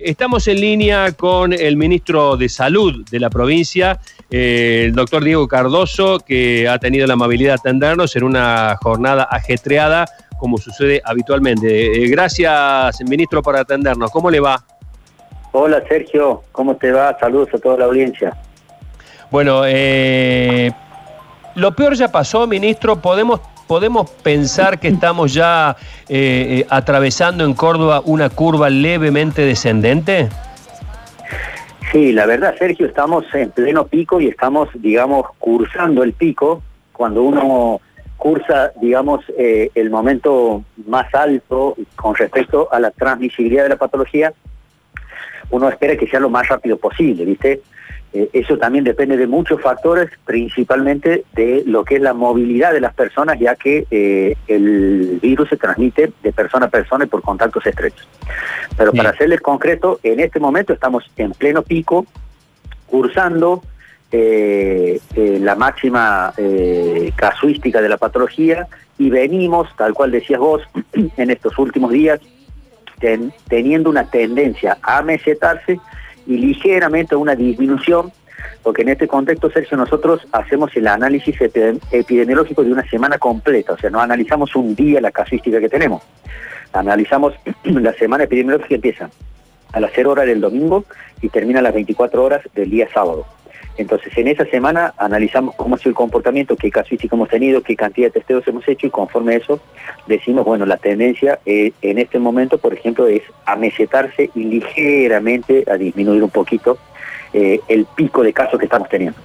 Estamos en línea con el ministro de Salud de la provincia, eh, el doctor Diego Cardoso, que ha tenido la amabilidad de atendernos en una jornada ajetreada, como sucede habitualmente. Eh, gracias, ministro, por atendernos. ¿Cómo le va? Hola, Sergio. ¿Cómo te va? Saludos a toda la audiencia. Bueno, eh, lo peor ya pasó, ministro. ¿Podemos ¿Podemos pensar que estamos ya eh, eh, atravesando en Córdoba una curva levemente descendente? Sí, la verdad, Sergio, estamos en pleno pico y estamos, digamos, cursando el pico. Cuando uno cursa, digamos, eh, el momento más alto con respecto a la transmisibilidad de la patología, uno espera que sea lo más rápido posible, ¿viste? Eh, eso también depende de muchos factores, principalmente de lo que es la movilidad de las personas, ya que eh, el virus se transmite de persona a persona y por contactos estrechos. Pero para hacerles concreto, en este momento estamos en pleno pico, cursando eh, la máxima casuística de la patología y venimos, tal cual decías vos, en estos últimos días, teniendo una tendencia a mesetarse y ligeramente una disminución, porque en este contexto, Sergio, nosotros hacemos el análisis epidemiológico de una semana completa, o sea, no analizamos un día la casuística que tenemos, analizamos la semana epidemiológica que empieza a las 0 horas del domingo y termina a las 24 horas del día sábado. Entonces, en esa semana analizamos cómo ha sido el comportamiento, qué casuística hemos tenido, qué cantidad de testeos hemos hecho y conforme a eso decimos, bueno, la tendencia eh, en este momento, por ejemplo, es a mesetarse y ligeramente a disminuir un poquito eh, el pico de casos que estamos teniendo.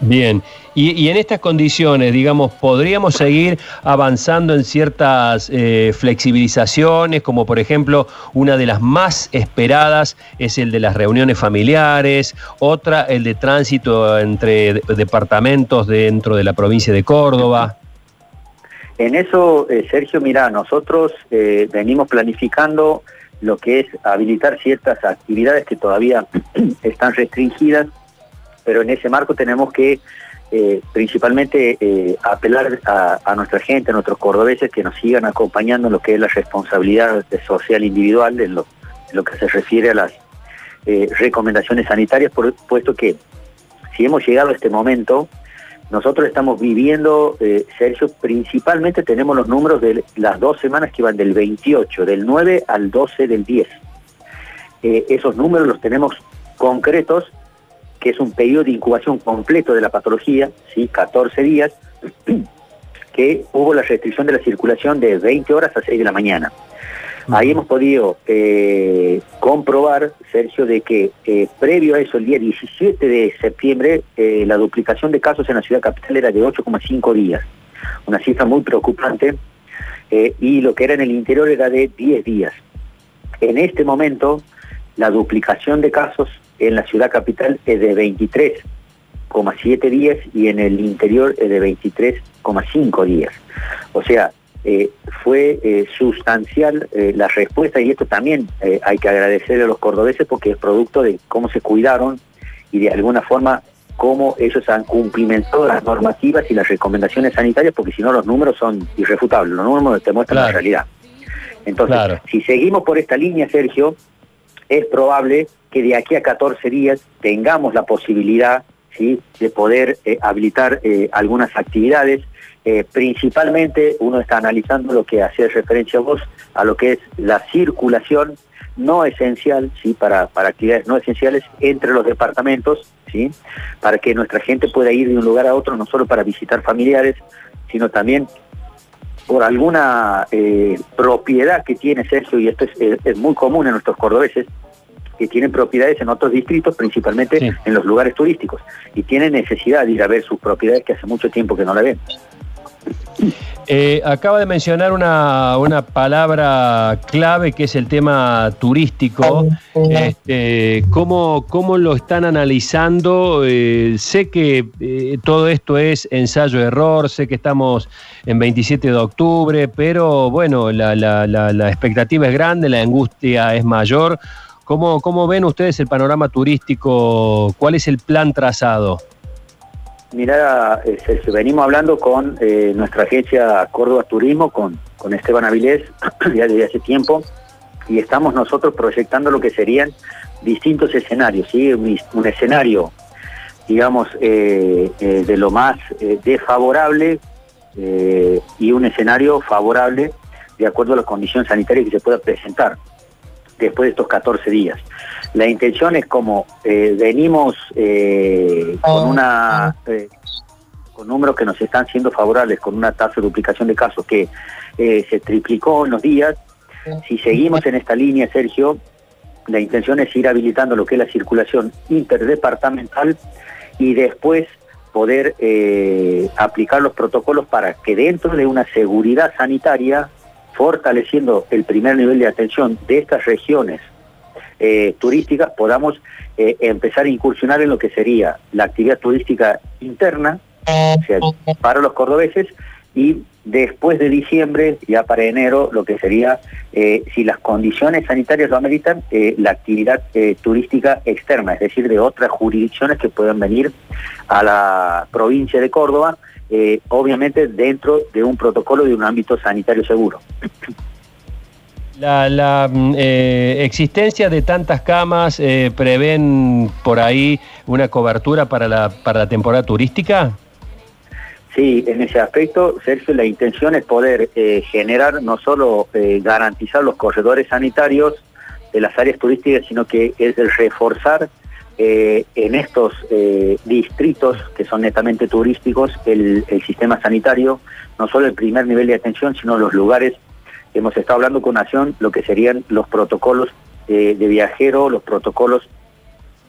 Bien, y, en estas condiciones, digamos, ¿podríamos seguir avanzando en ciertas eh, flexibilizaciones, como por ejemplo una de las más esperadas es el de las reuniones familiares, otra el de tránsito entre departamentos dentro de la provincia de Córdoba? En eso, eh, Sergio, mira, nosotros eh, venimos planificando lo que es habilitar ciertas actividades que todavía están restringidas pero en ese marco tenemos que eh, principalmente eh, apelar a, nuestra gente, a nuestros cordobeses que nos sigan acompañando en lo que es la responsabilidad social individual, en lo, que se refiere a las eh, recomendaciones sanitarias, puesto que si hemos llegado a este momento, nosotros estamos viviendo, Sergio, principalmente tenemos los números de las dos semanas que van del 28, del 9 al 12 del 10. esos números los tenemos concretos que es un periodo de incubación completo de la patología, ¿sí? 14 días, que hubo la restricción de la circulación de 20 horas a 6 de la mañana. Ahí hemos podido eh, comprobar, Sergio, de que eh, previo a eso, el día 17 de septiembre, eh, la duplicación de casos en la ciudad capital era de 8,5 días, una cifra muy preocupante, y lo que era en el interior era de 10 días. En este momento, la duplicación de casos en la ciudad capital es de 23,7 días y en el interior es de 23,5 días. O sea, eh, fue eh, sustancial eh, la respuesta y esto también hay que agradecerle a los cordobeses porque es producto de cómo se cuidaron y de alguna forma cómo ellos han cumplimentado las normativas y las recomendaciones sanitarias porque si no los números son irrefutables, los números te muestran la realidad. Entonces, si seguimos por esta línea, Sergio, es probable que de aquí a 14 días tengamos la posibilidad ¿sí? de poder eh, habilitar eh, algunas actividades. Eh, principalmente uno está analizando lo que hacía referencia a vos, a lo que es la circulación no esencial, ¿sí? para, para actividades no esenciales entre los departamentos, ¿sí? para que nuestra gente pueda ir de un lugar a otro, no solo para visitar familiares, sino también por alguna propiedad que tiene Sergio, y esto es, es muy común en nuestros cordobeses, que tienen propiedades en otros distritos, principalmente en los lugares turísticos, y tienen necesidad de ir a ver sus propiedades que hace mucho tiempo que no la ven. Eh, acaba de mencionar una, palabra clave que es el tema turístico. Este, ¿cómo, lo están analizando? Eh, sé que eh, todo esto es ensayo-error, sé que estamos en 27 de octubre, pero bueno, la, la expectativa es grande, la angustia es mayor. ¿Cómo, ¿Cómo ven ustedes el panorama turístico? ¿Cuál es el plan trazado? Mira, eh, venimos hablando con eh, nuestra agencia Córdoba Turismo, con, con Esteban Avilés, ya desde hace tiempo, y estamos nosotros proyectando lo que serían distintos escenarios, ¿sí? un, escenario, digamos, eh, de lo más desfavorable y un escenario favorable de acuerdo a las condiciones sanitarias que se pueda presentar después de estos 14 días. La intención es como venimos con oh, una con números que nos están siendo favorables, con una tasa de duplicación de casos que eh, se triplicó en los días. Si seguimos en esta línea, Sergio, la intención es ir habilitando lo que es la circulación interdepartamental y después poder eh, aplicar los protocolos para que dentro de una seguridad sanitaria, fortaleciendo el primer nivel de atención de estas regiones eh, turísticas, podamos empezar a incursionar en lo que sería la actividad turística interna, para los cordobeses y después de diciembre, ya para enero, lo que sería, eh, si las condiciones sanitarias lo ameritan, eh, la actividad eh, turística externa, es decir, de otras jurisdicciones que puedan venir a la provincia de Córdoba, obviamente dentro de un protocolo de un ámbito sanitario seguro. La, mm, existencia de tantas camas prevén por ahí una cobertura para la, para la temporada turística? Sí, en ese aspecto, Sergio, la intención es poder eh, generar, no solo eh, garantizar los corredores sanitarios de las áreas turísticas, sino que es el reforzar eh, en estos distritos que son netamente turísticos el, sistema sanitario, no solo el primer nivel de atención, sino los lugares, hemos estado hablando con Nación, lo que serían los protocolos de viajero, los protocolos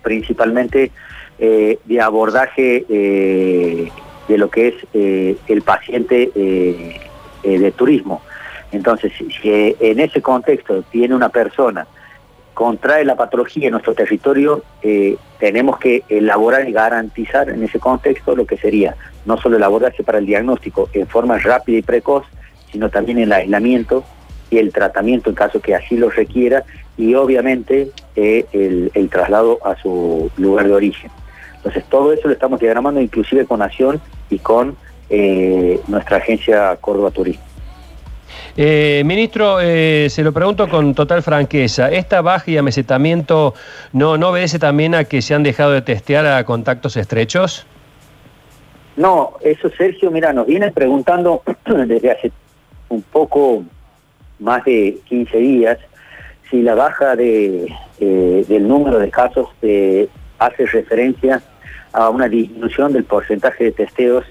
principalmente de abordaje de lo que es eh, el paciente eh, eh, de turismo. Entonces, si, en ese contexto tiene una persona, contrae la patología en nuestro territorio, tenemos que elaborar y garantizar en ese contexto lo que sería no solo elaborarse para el diagnóstico en forma rápida y precoz, sino también el aislamiento y el tratamiento en caso que así lo requiera y obviamente el, el traslado a su lugar de origen. Entonces todo eso lo estamos diagramando inclusive con Nación y con eh, nuestra agencia Córdoba Turismo. Eh, ministro, eh, se lo pregunto con total franqueza, ¿esta baja y amesetamiento no, no obedece también a que se han dejado de testear a contactos estrechos? No, eso Sergio, mira, nos viene preguntando desde hace un poco más de 15 días si la baja de, del número de casos hace referencia a una disminución del porcentaje de testeos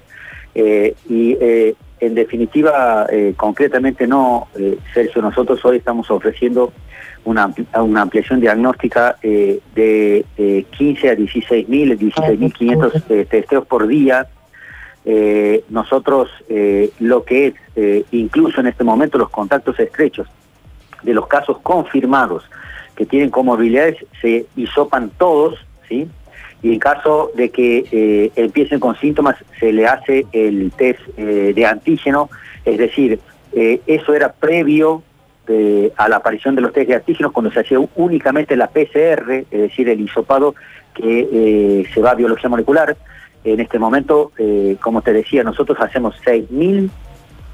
eh, y eh, en definitiva, eh, concretamente no, Sergio, nosotros hoy estamos ofreciendo una, una ampliación diagnóstica de 15 a 16 mil, 16 mil 500 testeos por día. nosotros lo que es, incluso en este momento, los contactos estrechos de los casos confirmados que tienen comorbilidades se hisopan todos, ¿sí? Y en caso de que eh, empiecen con síntomas se le hace el test eh, de antígeno, es decir, eh, eso era previo a la aparición de los test de antígenos cuando se hacía únicamente la PCR, es decir, el hisopado que se va a biología molecular. En este momento, como te decía, nosotros hacemos 6.000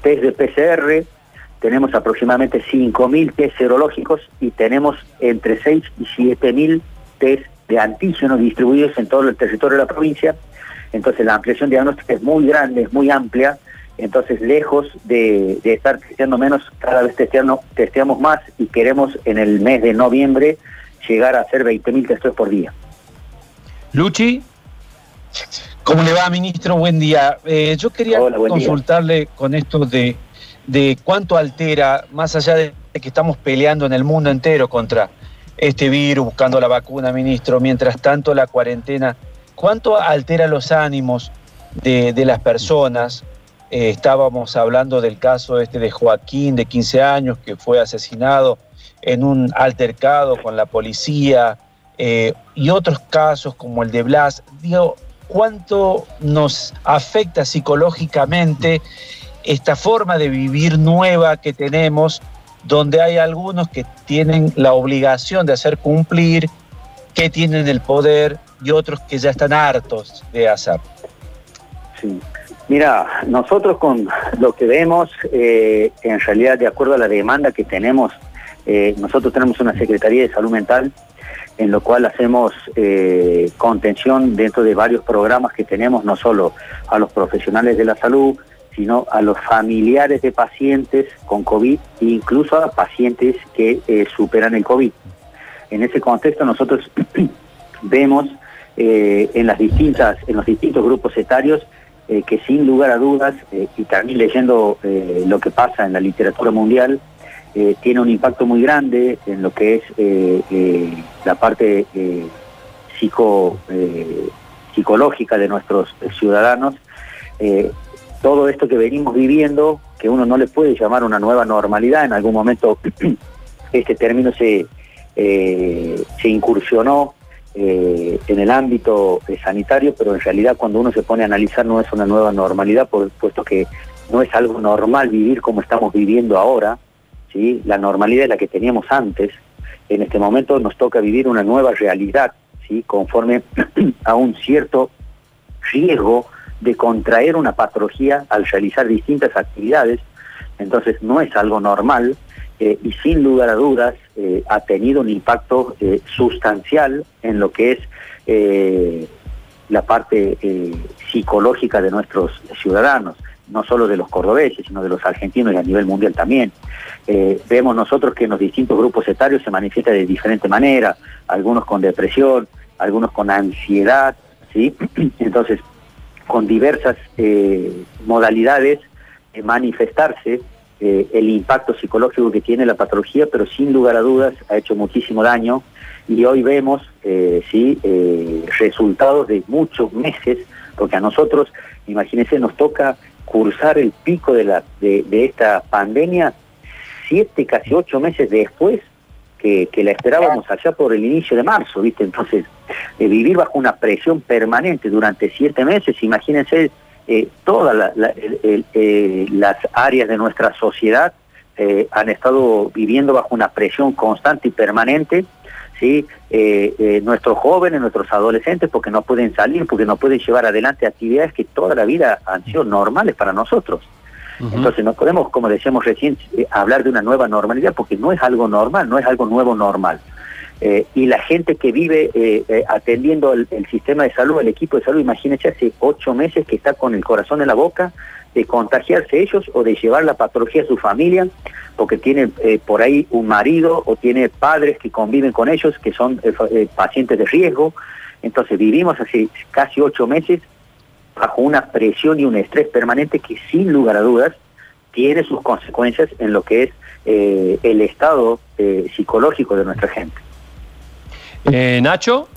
test de PCR, tenemos aproximadamente 5.000 test serológicos y tenemos entre 6 y 7.000 test de antígenos distribuidos en todo el territorio de la provincia. Entonces la ampliación diagnóstica es muy grande, es muy amplia. Entonces, lejos de, estar testeando menos, cada vez testeando, testeamos más y queremos en el mes de noviembre llegar a hacer 20.000 testeos por día. Luchi. ¿Cómo le va, ministro? Buen día. Eh, yo quería consultarle con esto de, de cuánto altera, más allá de que estamos peleando en el mundo entero contra este virus, buscando la vacuna, ministro. Mientras tanto, la cuarentena, ¿cuánto altera los ánimos de, las personas? Eh, estábamos hablando del caso este de Joaquín, de 15 años, que fue asesinado en un altercado con la policía, eh, y otros casos como el de Blas. Digo, ¿cuánto nos afecta psicológicamente esta forma de vivir nueva que tenemos donde hay algunos que tienen la obligación de hacer cumplir, que tienen el poder y otros que ya están hartos de hacer. Sí. Mira, nosotros con lo que vemos, eh, en realidad de acuerdo a la demanda que tenemos nosotros tenemos una Secretaría de Salud Mental en lo cual hacemos contención dentro de varios programas que tenemos, no solo a los profesionales de la salud, sino a los familiares de pacientes con COVID e incluso a pacientes que eh, superan el COVID. En ese contexto nosotros vemos eh, en, las distintas, en los distintos grupos etarios eh, que sin lugar a dudas, y también leyendo lo que pasa en la literatura mundial, tiene un impacto muy grande en lo que es la parte psico, psicológica de nuestros ciudadanos todo esto que venimos viviendo, que uno no le puede llamar una nueva normalidad, en algún momento este término se, eh, incursionó eh, en el ámbito eh, sanitario, pero en realidad cuando uno se pone a analizar no es una nueva normalidad, puesto que no es algo normal vivir como estamos viviendo ahora, la normalidad es la que teníamos antes, en este momento nos toca vivir una nueva realidad, conforme a un cierto riesgo de contraer una patología al realizar distintas actividades, entonces no es algo normal eh, y sin lugar a dudas eh, ha tenido un impacto eh, sustancial en lo que es la parte psicológica de nuestros ciudadanos, no solo de los cordobeses, sino de los argentinos y a nivel mundial también. vemos nosotros que en los distintos grupos etarios se manifiesta de diferente manera, algunos con depresión, algunos con ansiedad, ¿sí? Entonces, con diversas eh, modalidades de manifestarse. Eh, el impacto psicológico que tiene la patología, pero sin lugar a dudas ha hecho muchísimo daño. Y hoy vemos eh, sí resultados de muchos meses, porque a nosotros, imagínense, nos toca cursar el pico de, la, de esta pandemia siete, casi ocho meses después que, la esperábamos allá por el inicio de marzo, ¿viste? Entonces, eh, vivir bajo una presión permanente durante siete meses, imagínense eh, todas eh, las áreas de nuestra sociedad han estado viviendo bajo una presión constante y permanente, ¿sí? nuestros jóvenes, nuestros adolescentes, porque no pueden salir, porque no pueden llevar adelante actividades que toda la vida han sido normales para nosotros. Entonces no podemos, como decíamos recién, hablar de una nueva normalidad porque no es algo normal, no es algo nuevo normal. Eh, y la gente que vive eh, atendiendo el, sistema de salud, el equipo de salud, imagínense hace ocho meses que está con el corazón en la boca de contagiarse ellos o de llevar la patología a su familia, porque tiene por ahí un marido o tiene padres que conviven con ellos, que son pacientes de riesgo. Entonces vivimos hace casi ocho meses bajo una presión y un estrés permanente que sin lugar a dudas tiene sus consecuencias en lo que es eh, el estado eh, psicológico de nuestra gente. Eh, Nacho.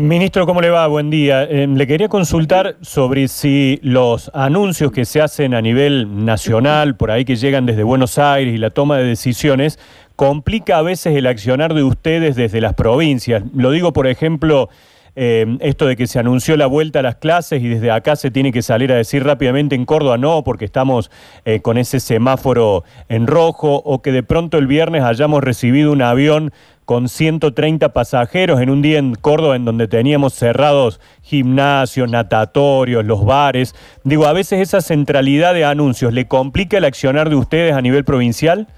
ministro, ¿cómo le va? Buen día. le quería consultar sobre si los anuncios que se hacen a nivel nacional, por ahí que llegan desde Buenos Aires y la toma de decisiones, complica a veces el accionar de ustedes desde las provincias. Lo digo, por ejemplo, Em, esto de que se anunció la vuelta a las clases y desde acá se tiene que salir a decir rápidamente en Córdoba no, porque estamos eh, con ese semáforo en rojo, o que de pronto el viernes hayamos recibido un avión con 130 pasajeros en un día en Córdoba en donde teníamos cerrados gimnasios, natatorios, los bares. Digo, a veces esa centralidad de anuncios le complica el accionar de ustedes a nivel provincial.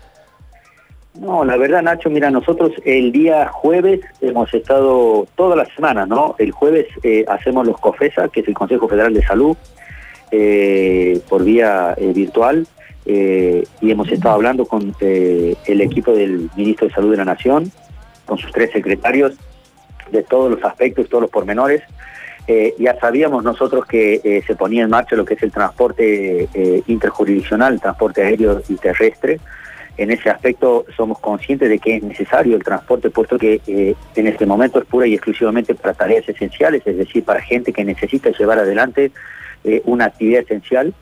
No, la verdad, Nacho, mira, nosotros el día jueves hemos estado toda la semana, ¿no? El jueves eh, hacemos los COFESA, que es el Consejo Federal de Salud, eh, por vía eh, virtual, y hemos estado hablando con el equipo del Ministro de Salud de la Nación, con sus tres secretarios, de todos los aspectos, todos los pormenores. ya sabíamos nosotros que se ponía en marcha lo que es el transporte interjurisdiccional, transporte aéreo y terrestre, en ese aspecto somos conscientes de que es necesario el transporte, puesto que eh, en este momento es pura y exclusivamente para tareas esenciales, es decir, para gente que necesita llevar adelante eh, una actividad esencial.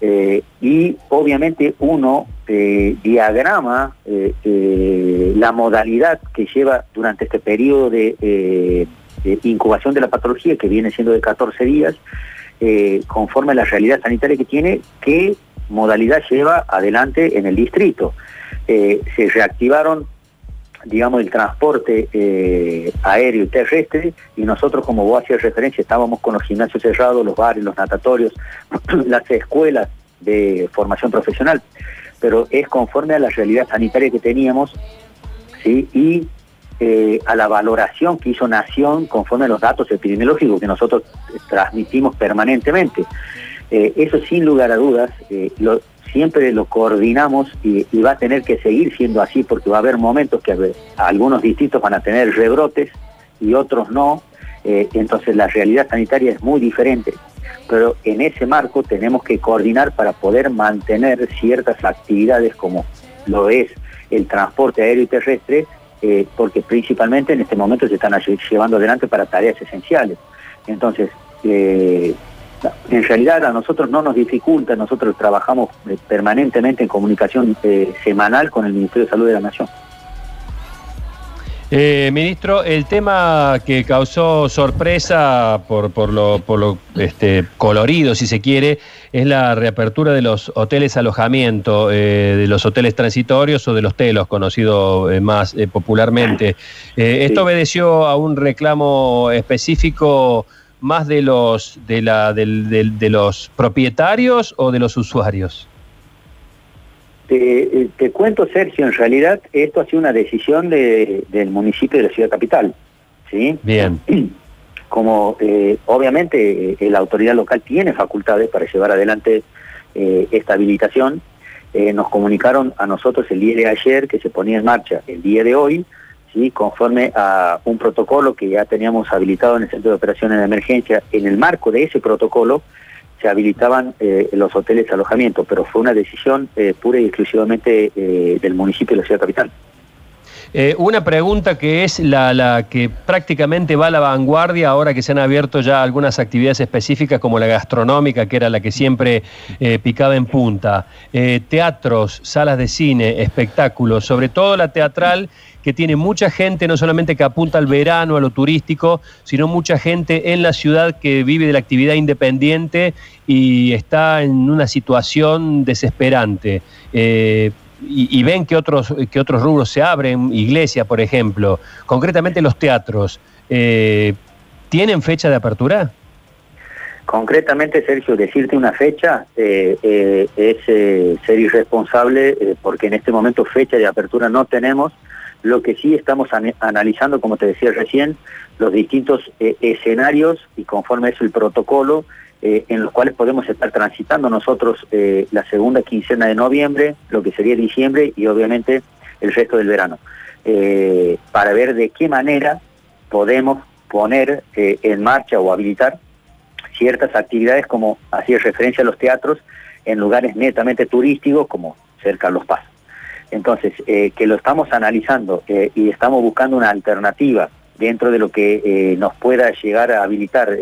Eh, y obviamente uno diagrama la modalidad que lleva durante este periodo de, incubación de la patología, que viene siendo de 14 días, conforme a la realidad sanitaria que tiene, qué modalidad lleva adelante en el distrito. Eh, se reactivaron digamos, el transporte eh, aéreo y terrestre, y nosotros, como vos hacías referencia, estábamos con los gimnasios cerrados, los bares, los natatorios, las escuelas de formación profesional, pero es conforme a la realidad sanitaria que teníamos ¿sí? y eh, a la valoración que hizo Nación conforme a los datos epidemiológicos que nosotros transmitimos permanentemente. Eh, eso sin lugar a dudas, eh, siempre lo coordinamos y, va a tener que seguir siendo así porque va a haber momentos que algunos distritos van a tener rebrotes y otros no, entonces la realidad sanitaria es muy diferente pero en ese marco tenemos que coordinar para poder mantener ciertas actividades como lo es el transporte aéreo y terrestre, eh, porque principalmente en este momento se están llevando adelante para tareas esenciales. Entonces, eh, en realidad a nosotros no nos dificulta, nosotros trabajamos eh, permanentemente en comunicación semanal con el Ministerio de Salud de la Nación. Eh, ministro, el tema que causó sorpresa por, por lo, por lo este, colorido, si se quiere, es la reapertura de los hoteles alojamiento, eh, de los hoteles transitorios o de los telos, conocido eh, más popularmente. ¿Esto obedeció a un reclamo específico más de los, de, la, de los propietarios o de los usuarios? Eh, te, cuento, Sergio, en realidad esto ha sido una decisión del municipio de la ciudad capital. ¿sí? Bien. Como eh, obviamente eh, la autoridad local tiene facultades para llevar adelante esta habilitación, nos comunicaron a nosotros el día de ayer que se ponía en marcha el día de hoy, ¿sí? conforme a un protocolo que ya teníamos habilitado en el Centro de Operaciones de Emergencia. En el marco de ese protocolo, se habilitaban eh, los hoteles de alojamiento, pero fue una decisión eh, pura y exclusivamente eh, del municipio de la ciudad capital. una pregunta que es la, la, que prácticamente va a la vanguardia ahora que se han abierto ya algunas actividades específicas como la gastronómica, que era la que siempre picaba en punta. teatros, salas de cine, espectáculos, sobre todo la teatral que tiene mucha gente, no solamente que apunta al verano, a lo turístico, sino mucha gente en la ciudad que vive de la actividad independiente y está en una situación desesperante. Eh, y, ven que otros, que otros rubros se abren, iglesia, por ejemplo, concretamente los teatros, eh, ¿tienen fecha de apertura? Concretamente, Sergio, decirte una fecha eh, es ser irresponsable porque en este momento fecha de apertura no tenemos lo que sí estamos analizando, como te decía recién, los distintos eh, escenarios y conforme es el protocolo eh, en los cuales podemos estar transitando nosotros eh, la segunda quincena de noviembre, lo que sería diciembre y obviamente el resto del verano, para ver de qué manera podemos poner en marcha o habilitar ciertas actividades como hacía referencia a los teatros en lugares netamente turísticos como cerca de Los Paz. Entonces, eh, que lo estamos analizando eh, y estamos buscando una alternativa dentro de lo que eh, nos pueda llegar a habilitar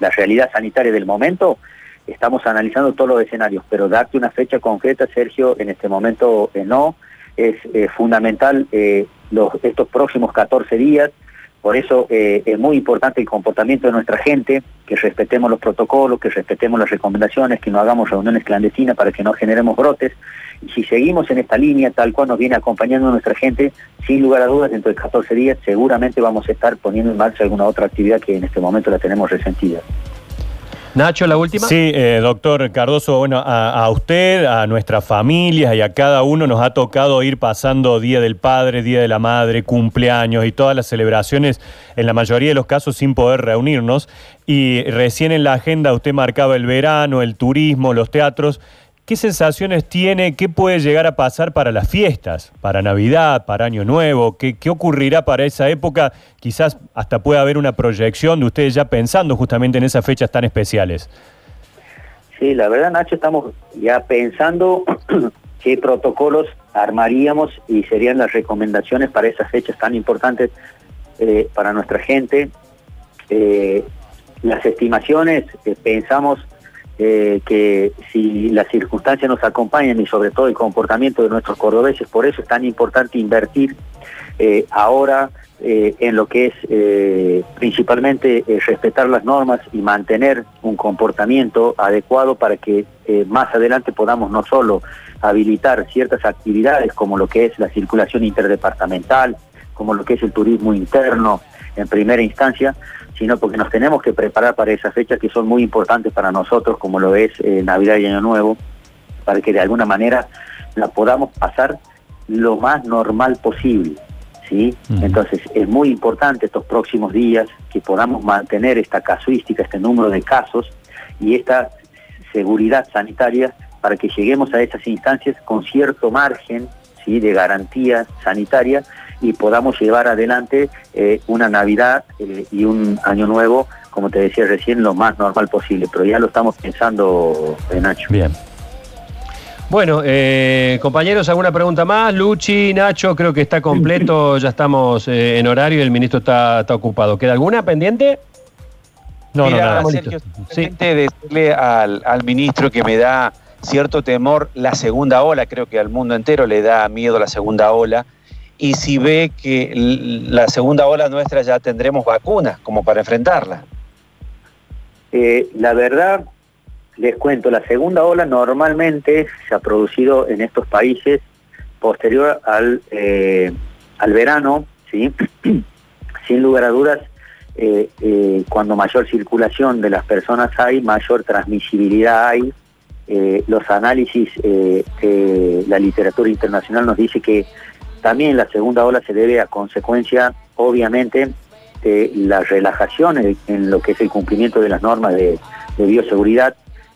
la realidad sanitaria del momento, estamos analizando todos los escenarios, pero darte una fecha concreta, Sergio, en este momento no, es fundamental los, estos próximos 14 días, por eso es muy importante el comportamiento de nuestra gente, que respetemos los protocolos, que respetemos las recomendaciones, que no hagamos reuniones clandestinas para que no generemos brotes, si seguimos en esta línea, tal cual nos viene acompañando nuestra gente, sin lugar a dudas, dentro de 14 días seguramente vamos a estar poniendo en marcha alguna otra actividad que en este momento la tenemos resentida. Nacho, la última. Sí, eh, doctor Cardoso, bueno, a, usted, a nuestras familias y a cada uno nos ha tocado ir pasando Día del Padre, Día de la Madre, cumpleaños y todas las celebraciones, en la mayoría de los casos sin poder reunirnos. Y recién en la agenda usted marcaba el verano, el turismo, los teatros. ¿Qué sensaciones tiene? ¿Qué puede llegar a pasar para las fiestas? ¿Para Navidad? ¿Para Año Nuevo? ¿Qué, ocurrirá para esa época? Quizás hasta pueda haber una proyección de ustedes ya pensando justamente en esas fechas tan especiales. Sí, la verdad, Nacho, estamos ya pensando qué protocolos armaríamos y serían las recomendaciones para esas fechas tan importantes eh, para nuestra gente. Eh, las estimaciones, eh, pensamos eh, que si las circunstancias nos acompañan y sobre todo el comportamiento de nuestros cordobeses, por eso es tan importante invertir eh, ahora eh, en lo que es principalmente respetar las normas y mantener un comportamiento adecuado para que más adelante podamos no solo habilitar ciertas actividades como lo que es la circulación interdepartamental, como lo que es el turismo interno en primera instancia, sino porque nos tenemos que preparar para esas fechas que son muy importantes para nosotros, como lo es eh, Navidad y Año Nuevo, para que de alguna manera la podamos pasar lo más normal posible. ¿sí? Entonces es muy importante estos próximos días que podamos mantener esta casuística, este número de casos y esta seguridad sanitaria para que lleguemos a esas instancias con cierto margen ¿sí? de garantía sanitaria y podamos llevar adelante eh, una Navidad eh, y un Año Nuevo, como te decía recién, lo más normal posible. Pero ya lo estamos pensando, Nacho. Bien. Bueno, eh, compañeros, ¿alguna pregunta más? Luchi, Nacho, creo que está completo, ya estamos eh, en horario y el ministro está, ocupado. ¿Queda alguna pendiente? No, no, nada. Sergio, sí. decirle al, ministro que me da cierto temor la segunda ola, creo que al mundo entero le da miedo la segunda ola, y si ve que la segunda ola nuestra ya tendremos vacunas como para enfrentarla. Eh, la verdad, les cuento, la segunda ola normalmente se ha producido en estos países posterior al, eh, al verano, sin lugar a dudas, eh, cuando mayor circulación de las personas hay, mayor transmisibilidad hay. los análisis de la literatura internacional nos dice que también la segunda ola se debe a consecuencia, obviamente, de las relajaciones en lo que es el cumplimiento de las normas de bioseguridad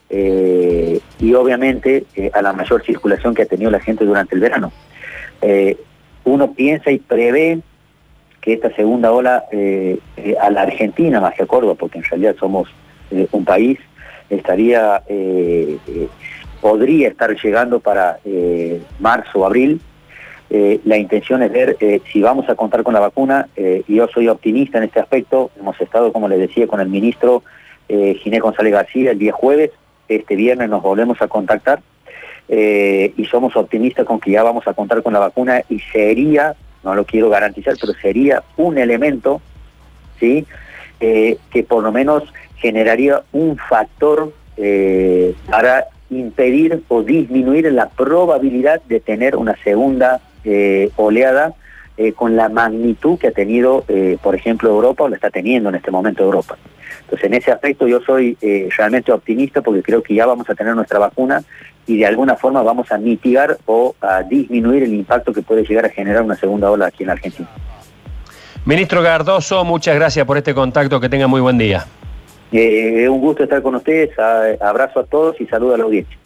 eh, y obviamente eh, a la mayor circulación que ha tenido la gente durante el verano. Eh, uno piensa y prevé que esta segunda ola a la Argentina, más que a Córdoba, porque en realidad somos un país, estaría podría estar llegando para marzo o abril. La intención es ver si vamos a contar con la vacuna. y yo soy optimista en este aspecto. Hemos estado, como les decía, con el ministro Ginés González García el día jueves este viernes nos volvemos a contactar eh, y somos optimistas con que ya vamos a contar con la vacuna y sería, no lo quiero garantizar, pero sería un elemento ¿sí? Eh, que por lo menos generaría un factor eh, para impedir o disminuir la probabilidad de tener una segunda oleada con la magnitud que ha tenido, por ejemplo, Europa o la está teniendo en este momento Europa. Entonces, en ese aspecto yo soy eh, realmente optimista porque creo que ya vamos a tener nuestra vacuna y de alguna forma vamos a mitigar o a disminuir el impacto que puede llegar a generar una segunda ola aquí en Argentina. Ministro Gardoso, muchas gracias por este contacto, que tenga muy buen día. Eh, un gusto estar con ustedes, abrazo a todos y saludo a la audiencia.